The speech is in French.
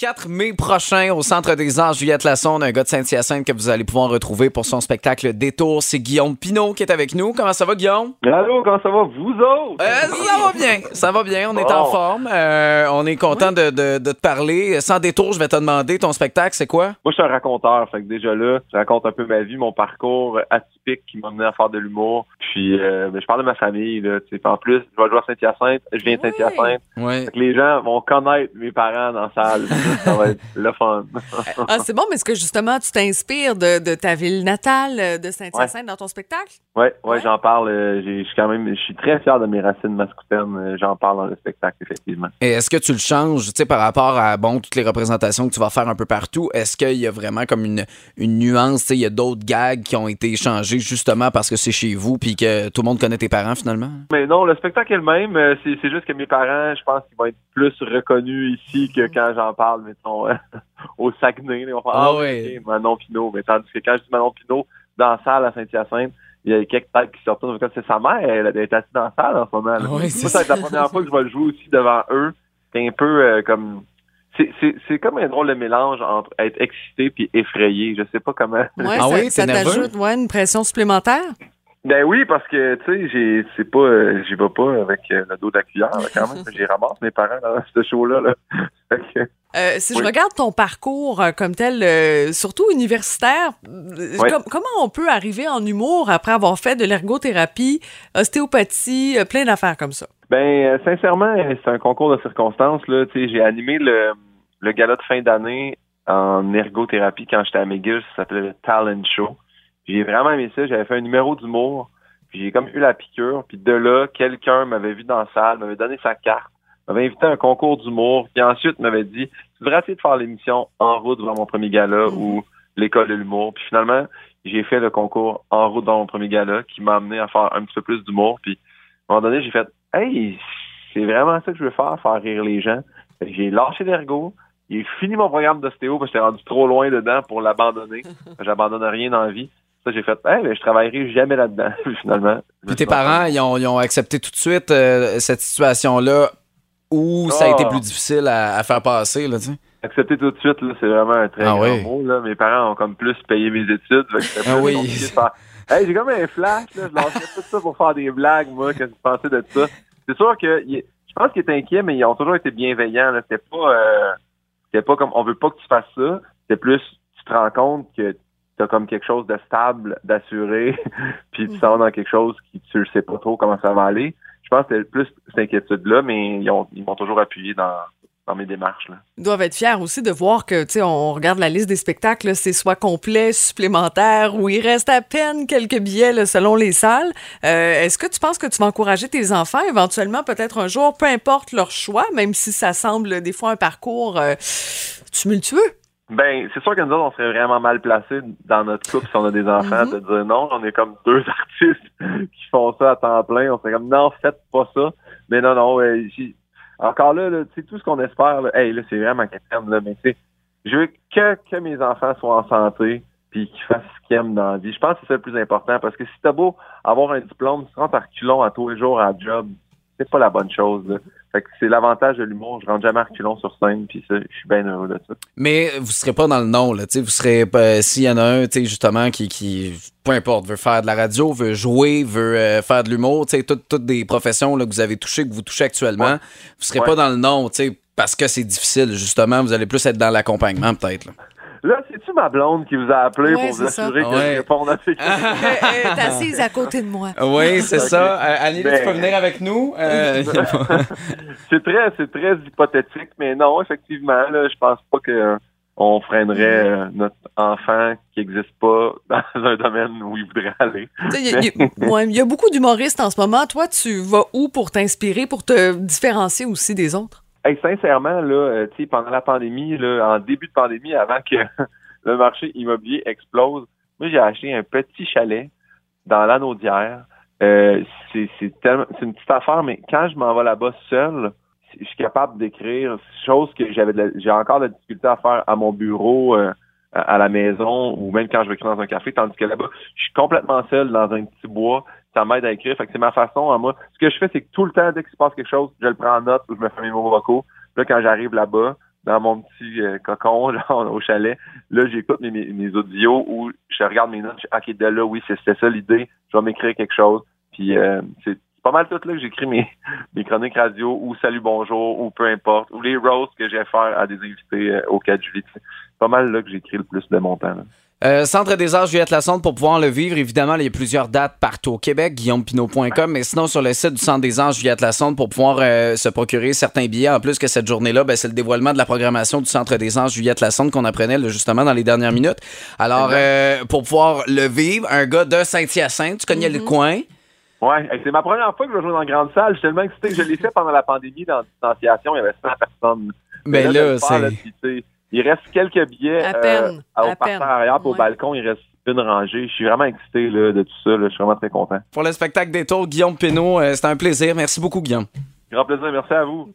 4 mai prochain au Centre des Arts, Juliette Lassonde, un gars de Saint-Hyacinthe que vous allez pouvoir retrouver pour son spectacle Détour. C'est Guillaume Pinot qui est avec nous. Comment ça va, Guillaume? Allô, comment ça va, vous autres? Euh, ça va bien, ça va bien, on est en forme. Euh, on est content de, de- de te parler. Sans détour, je vais te demander, ton spectacle, c'est quoi? Moi, je suis un raconteur, fait que déjà là, je raconte un peu ma vie, mon parcours atypique qui m'a mené à faire de l'humour. Puis, euh, ben, je parle de ma famille, là, tu sais. Puis En plus, je vais jouer à Saint-Hyacinthe, je viens de Saint-Hyacinthe. Ouais. Fait que les gens vont connaître mes parents dans la salle. ça va être le fun. Ah, c'est bon, mais est-ce que justement tu t'inspires de, de ta ville natale, de Saint-Hyacinthe, dans ton spectacle? Ouais, ouais, Ouais. j'en parle. euh, je suis quand même, je suis très fier de mes racines mascoutaines. euh, J'en parle dans le spectacle, effectivement. Et est-ce que tu le changes, tu sais, par rapport à, bon, toutes les représentations que tu vas faire un peu partout? Est-ce qu'il y a vraiment comme une, une nuance, tu sais, il y a d'autres gags qui ont été changés justement parce que c'est chez vous puis que tout le monde connaît tes parents finalement? Mais non, le spectacle est le même. euh, C'est c'est juste que mes parents, je pense qu'ils vont être plus reconnus ici que quand j'en parle, mettons, euh, au Saguenay. là. Vont faire, Ah ah, oui, Manon Pinot. Mais tandis que quand je dis Manon Pinot, dans la salle à Saint-Hyacinthe, il y a quelques têtes qui sortent. C'est sa mère, elle, elle est assise dans la salle en ce moment. Moi, ça va être la première fois que je vais le jouer aussi devant eux. C'est un peu euh, comme... c'est- C'est c'est comme un drôle de mélange entre être excité puis effrayé. Je sais pas comment... Ouais, Ah ça, oui, ça t'ajoute ouais, une pression supplémentaire? Ben oui, parce que, tu sais, j'ai, c'est pas, euh, j'y vais pas avec euh, le dos de la cuillère, là, quand même. J'ai ramasse mes parents dans ce show-là, là. Euh, si je regarde ton parcours comme tel, euh, surtout universitaire, com- comment on peut arriver en humour après avoir fait de l'ergothérapie, ostéopathie, plein d'affaires comme ça? ben, sincèrement, c'est un concours de circonstances, là. Tu sais, j'ai animé le, le gala de fin d'année en ergothérapie quand j'étais à McGill. Ça s'appelait le Talent Show. J'ai vraiment aimé ça. J'avais fait un numéro d'humour. Puis j'ai comme eu la piqûre. Puis de là, quelqu'un m'avait vu dans la salle, m'avait donné sa carte, m'avait invité à un concours d'humour. Puis ensuite, m'avait dit, tu devrais essayer de faire l'émission En route vers mon premier gala ou l'école de l'humour. Puis finalement, j'ai fait le concours En route dans mon premier gala qui m'a amené à faire un petit peu plus d'humour. Puis à un moment donné, j'ai fait, hey, c'est vraiment ça que je veux faire, faire rire les gens. J'ai lâché l'ergo. J'ai fini mon programme d'ostéo parce que j'étais rendu trop loin dedans pour l'abandonner. J'abandonne rien dans la vie. Ça, j'ai fait, hey, ben, je travaillerai jamais là-dedans, finalement. Puis tes parents, ils ont, ils ont accepté tout de suite euh, cette situation-là où ça a été Ah. plus difficile à, à faire passer, là, tu sais? Accepter tout de suite, là, c'est vraiment un très Ah grand oui. mot. Là. Mes parents ont comme plus payé mes études. fait que c'était Ah oui. faire, Hey, j'ai comme un flash, là, je lâcherais tout ça pour faire des blagues, moi, que je pensais de ça? C'est sûr que je pense qu'ils étaient inquiets, mais ils ont toujours été bienveillants. Là. C'était pas euh, c'était pas comme on veut pas que tu fasses ça. C'était plus tu te rends compte que t'as comme quelque chose de stable, d'assuré, puis tu s'en vas dans quelque chose qui tu ne sais pas trop comment ça va aller. Je pense que c'était plus cette inquiétude-là, mais ils ont ils m'ont toujours appuyé dans, dans mes démarches. Là. Ils doivent être fiers aussi de voir que, tu sais, on regarde la liste des spectacles, c'est soit complet, supplémentaire, ou il reste à peine quelques billets là, selon les salles. Euh, Est-ce que tu penses que tu vas encourager tes enfants éventuellement, peut-être un jour, peu importe leur choix, même si ça semble des fois un parcours euh, tumultueux? Ben, c'est sûr que nous autres, on serait vraiment mal placés dans notre couple si on a des enfants Mhm. de dire non. On est comme deux artistes qui font ça à temps plein. On serait comme non, faites pas ça. Mais non, non, euh, j'ai- encore là, là tu sais, tout ce qu'on espère, là, hey, là, c'est vraiment quatrième, là, mais tu sais, je veux que, que mes enfants soient en santé puis qu'ils fassent ce qu'ils aiment dans la vie. Je pense que c'est ça le plus important parce que si t'as beau avoir un diplôme, tu rentres à reculons à tous les jours à la job, c'est pas la bonne chose. Là. Fait que c'est l'avantage de l'humour. Je rentre jamais à reculons sur scène, puis ça, je suis bien heureux de ça. Mais vous serez pas dans le nom, là, tu sais, vous serez pas, s'il y en a un, justement, qui, qui, peu importe, veut faire de la radio, veut jouer, veut euh, faire de l'humour, tu toutes, toutes des professions, là, que vous avez touchées, que vous touchez actuellement, Ouais. vous serez Ouais. pas dans le nom, tu parce que c'est difficile, justement, vous allez plus être dans l'accompagnement, peut-être, là. C'est-tu ma blonde qui vous a appelé Ouais, pour vous c'est ça. assurer que Ouais. je réponde à ces questions? Elle est assise à côté de moi. Oui, c'est ça. Euh, Annie, Ben- tu peux venir avec nous? Euh, c'est très, c'est très hypothétique, mais non, effectivement, là, je pense pas que on freinerait euh, notre enfant qui n'existe pas dans un domaine où il voudrait aller. Tu sais, Il y, a- il y a- ouais, il y a beaucoup d'humoristes en ce moment. Toi, tu vas où pour t'inspirer, pour te différencier aussi des autres? Hey, sincèrement, là, euh, pendant la pandémie, là, en début de pandémie, avant que le marché immobilier explose, moi, j'ai acheté un petit chalet dans l'anneau d'hier. Euh, c'est une petite affaire, mais quand je m'en vais là-bas seul, je suis capable d'écrire chose que j'avais j'ai encore de la difficulté à faire à mon bureau, euh, à à la maison, ou même quand je vais écrire dans un café, tandis que là-bas, je suis complètement seul dans un petit bois. Ça m'aide à écrire. Fait que c'est ma façon à moi. Ce que je fais, c'est que tout le temps, dès qu'il se passe quelque chose, je le prends en note ou je me fais mes mots vocaux. Là, quand j'arrive là-bas, dans mon petit euh, cocon, genre, au chalet, là, j'écoute mes, mes, mes audios ou je regarde mes notes. Je OK, de là, oui, c'était ça l'idée. Je vais m'écrire quelque chose. Puis euh, c'est pas mal tout là que j'écris mes, mes chroniques radio ou salut bonjour ou peu importe ou les roasts que j'ai à faire à des invités euh, au 4 juillet. C'est pas mal là que j'écris le plus de mon temps. là. Euh, Centre des Arts Juliette Lassonde pour pouvoir le vivre. Évidemment, il y a plusieurs dates partout au Québec, guillaumepinot.com, mais sinon sur le site du Centre des Arts Juliette Lassonde pour pouvoir euh, se procurer certains billets. En plus que cette journée-là, ben, c'est le dévoilement de la programmation du Centre des Arts Juliette Lassonde qu'on apprenait là, justement dans les dernières minutes. Alors, euh, pour pouvoir le vivre, un gars de Saint-Hyacinthe, tu connais le coin? Ouais, hey, c'est ma première fois que je vais jouer dans une grande salle. Je suis tellement excité. Je l'ai fait pendant la pandémie dans la distanciation. Il y avait 100 personnes. Mais de là, c'est... il reste quelques billets À euh, peine, au à parterre arrière, puis au Ouais. balcon. Il reste une rangée. Je suis vraiment excité là, de tout ça. là. Je suis vraiment très content. Pour le spectacle des tours, Guillaume Pinot, euh, c'était un plaisir. Merci beaucoup, Guillaume. Grand plaisir. Merci à vous.